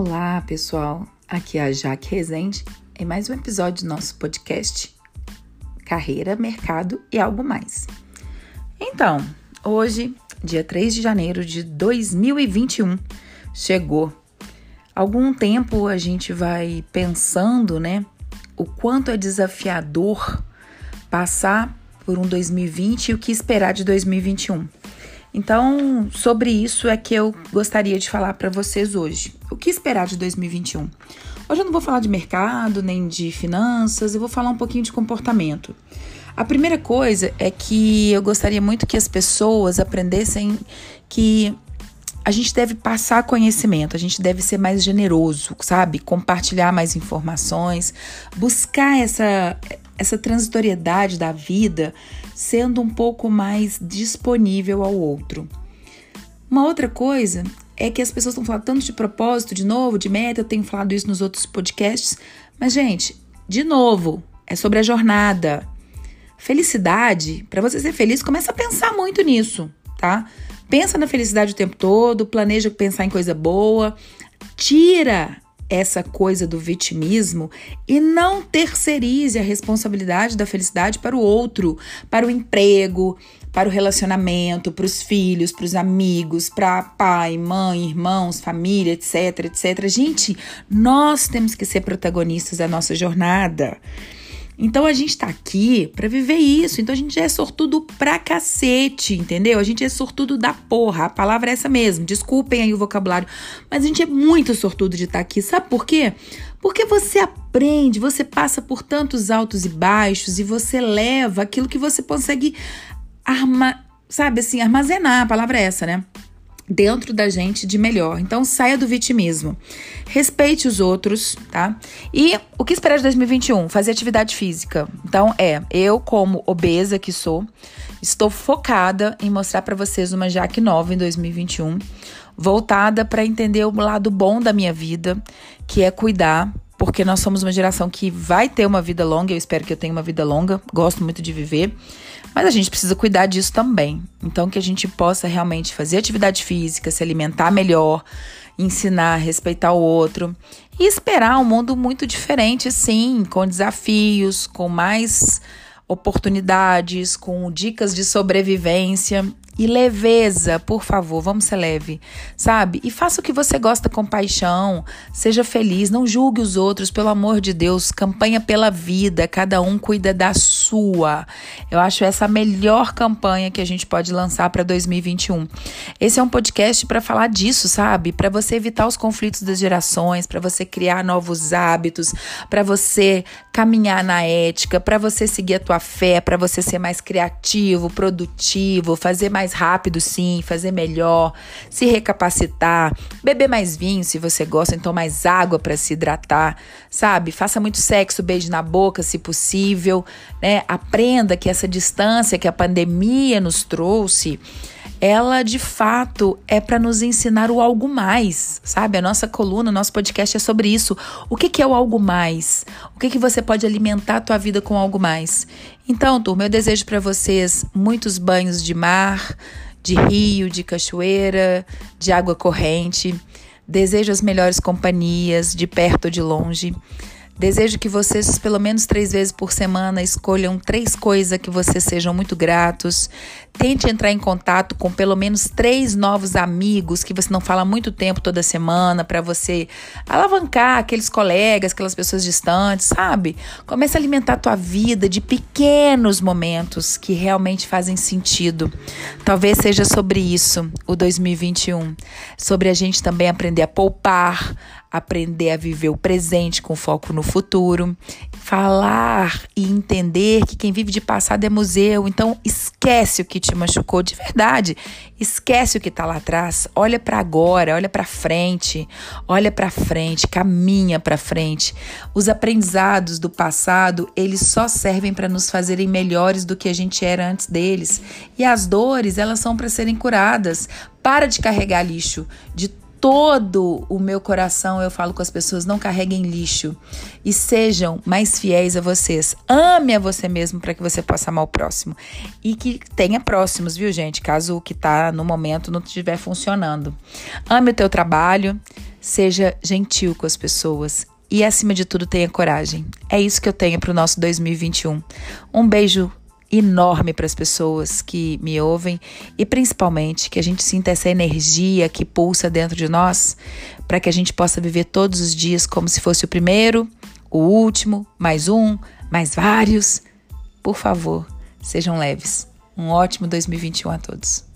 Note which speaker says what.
Speaker 1: Olá, pessoal. Aqui é a Jaque Rezende em mais um episódio do nosso podcast Carreira, Mercado e Algo Mais. Então, hoje, dia 3 de janeiro de 2021, chegou. Algum tempo a gente vai pensando, né, o quanto é desafiador passar por um 2020 e o que esperar de 2021. Então, sobre isso é que eu gostaria de falar para vocês hoje. O que esperar de 2021? Hoje eu não vou falar de mercado nem de finanças, eu vou falar um pouquinho de comportamento. A primeira coisa é que eu gostaria muito que as pessoas aprendessem que a gente deve passar conhecimento, a gente deve ser mais generoso, sabe? Compartilhar mais informações, buscar essa, essa transitoriedade da vida sendo um pouco mais disponível ao outro. Uma outra coisa é que as pessoas estão falando tanto de propósito, de novo, de meta, eu tenho falado isso nos outros podcasts, mas, gente, de novo, é sobre a jornada. Felicidade, para você ser feliz, começa a pensar muito nisso, tá? Pensa na felicidade o tempo todo, planeja pensar em coisa boa, tira essa coisa do vitimismo e não terceirize a responsabilidade da felicidade para o outro, para o emprego, para o relacionamento, para os filhos, para os amigos, para pai, mãe, irmãos, família, etc, etc. Gente, nós temos que ser protagonistas da nossa jornada. Então a gente tá aqui para viver isso. Então a gente é sortudo pra cacete, entendeu? A gente é sortudo da porra. A palavra é essa mesmo. Desculpem aí o vocabulário, mas a gente é muito sortudo de estar tá aqui. Sabe por quê? Porque você aprende, você passa por tantos altos e baixos e você leva aquilo que você consegue arma, sabe assim, armazenar. A palavra é essa, né? Dentro da gente de melhor. Então saia do vitimismo. Respeite os outros, tá? E o que esperar de 2021? Fazer atividade física. Então é, eu como obesa que sou, estou focada em mostrar para vocês uma Jaque nova em 2021, voltada para entender o lado bom da minha vida, que é cuidar porque nós somos uma geração que vai ter uma vida longa, eu espero que eu tenha uma vida longa, gosto muito de viver, mas a gente precisa cuidar disso também. Então, que a gente possa realmente fazer atividade física, se alimentar melhor, ensinar, respeitar o outro e esperar um mundo muito diferente, sim, com desafios, com mais oportunidades, com dicas de sobrevivência e leveza, por favor, vamos ser leve, sabe? E faça o que você gosta com paixão, seja feliz, não julgue os outros, pelo amor de Deus, campanha pela vida, cada um cuida da sua. Eu acho essa a melhor campanha que a gente pode lançar para 2021. Esse é um podcast para falar disso, sabe? Para você evitar os conflitos das gerações, para você criar novos hábitos, para você caminhar na ética, para você seguir a tua fé, para você ser mais criativo, produtivo, fazer mais mais rápido, sim, fazer melhor, se recapacitar, beber mais vinho se você gosta, então mais água para se hidratar, sabe? Faça muito sexo, beijo na boca, se possível, né? Aprenda que essa distância que a pandemia nos trouxe ela de fato é para nos ensinar o algo mais, sabe? A nossa coluna, o nosso podcast é sobre isso. O que, que é o algo mais? O que, que você pode alimentar a tua vida com algo mais? Então, turma, eu desejo para vocês muitos banhos de mar, de rio, de cachoeira, de água corrente. Desejo as melhores companhias, de perto ou de longe. Desejo que vocês, pelo menos três vezes por semana, escolham três coisas que vocês sejam muito gratos. Tente entrar em contato com pelo menos três novos amigos que você não fala muito tempo toda semana, para você alavancar aqueles colegas, aquelas pessoas distantes, sabe? Comece a alimentar a tua vida de pequenos momentos que realmente fazem sentido. Talvez seja sobre isso o 2021, sobre a gente também aprender a poupar, aprender a viver o presente com foco no futuro, falar e entender que quem vive de passado é museu. Então esquece o que te machucou de verdade. Esquece o que está lá atrás. Olha para agora, olha para frente. Olha para frente, caminha para frente. Os aprendizados do passado, eles só servem para nos fazerem melhores do que a gente era antes deles. E as dores, elas são para serem curadas. Para de carregar lixo de todo o meu coração eu falo com as pessoas: não carreguem lixo e sejam mais fiéis a vocês. Ame a você mesmo para que você possa amar o próximo. E que tenha próximos, viu, gente? Caso o que está no momento não estiver funcionando. Ame o teu trabalho, seja gentil com as pessoas e, acima de tudo, tenha coragem. É isso que eu tenho para o nosso 2021. Um beijo enorme para as pessoas que me ouvem e principalmente que a gente sinta essa energia que pulsa dentro de nós, para que a gente possa viver todos os dias como se fosse o primeiro, o último, mais um, mais vários. Por favor, sejam leves. Um ótimo 2021 a todos.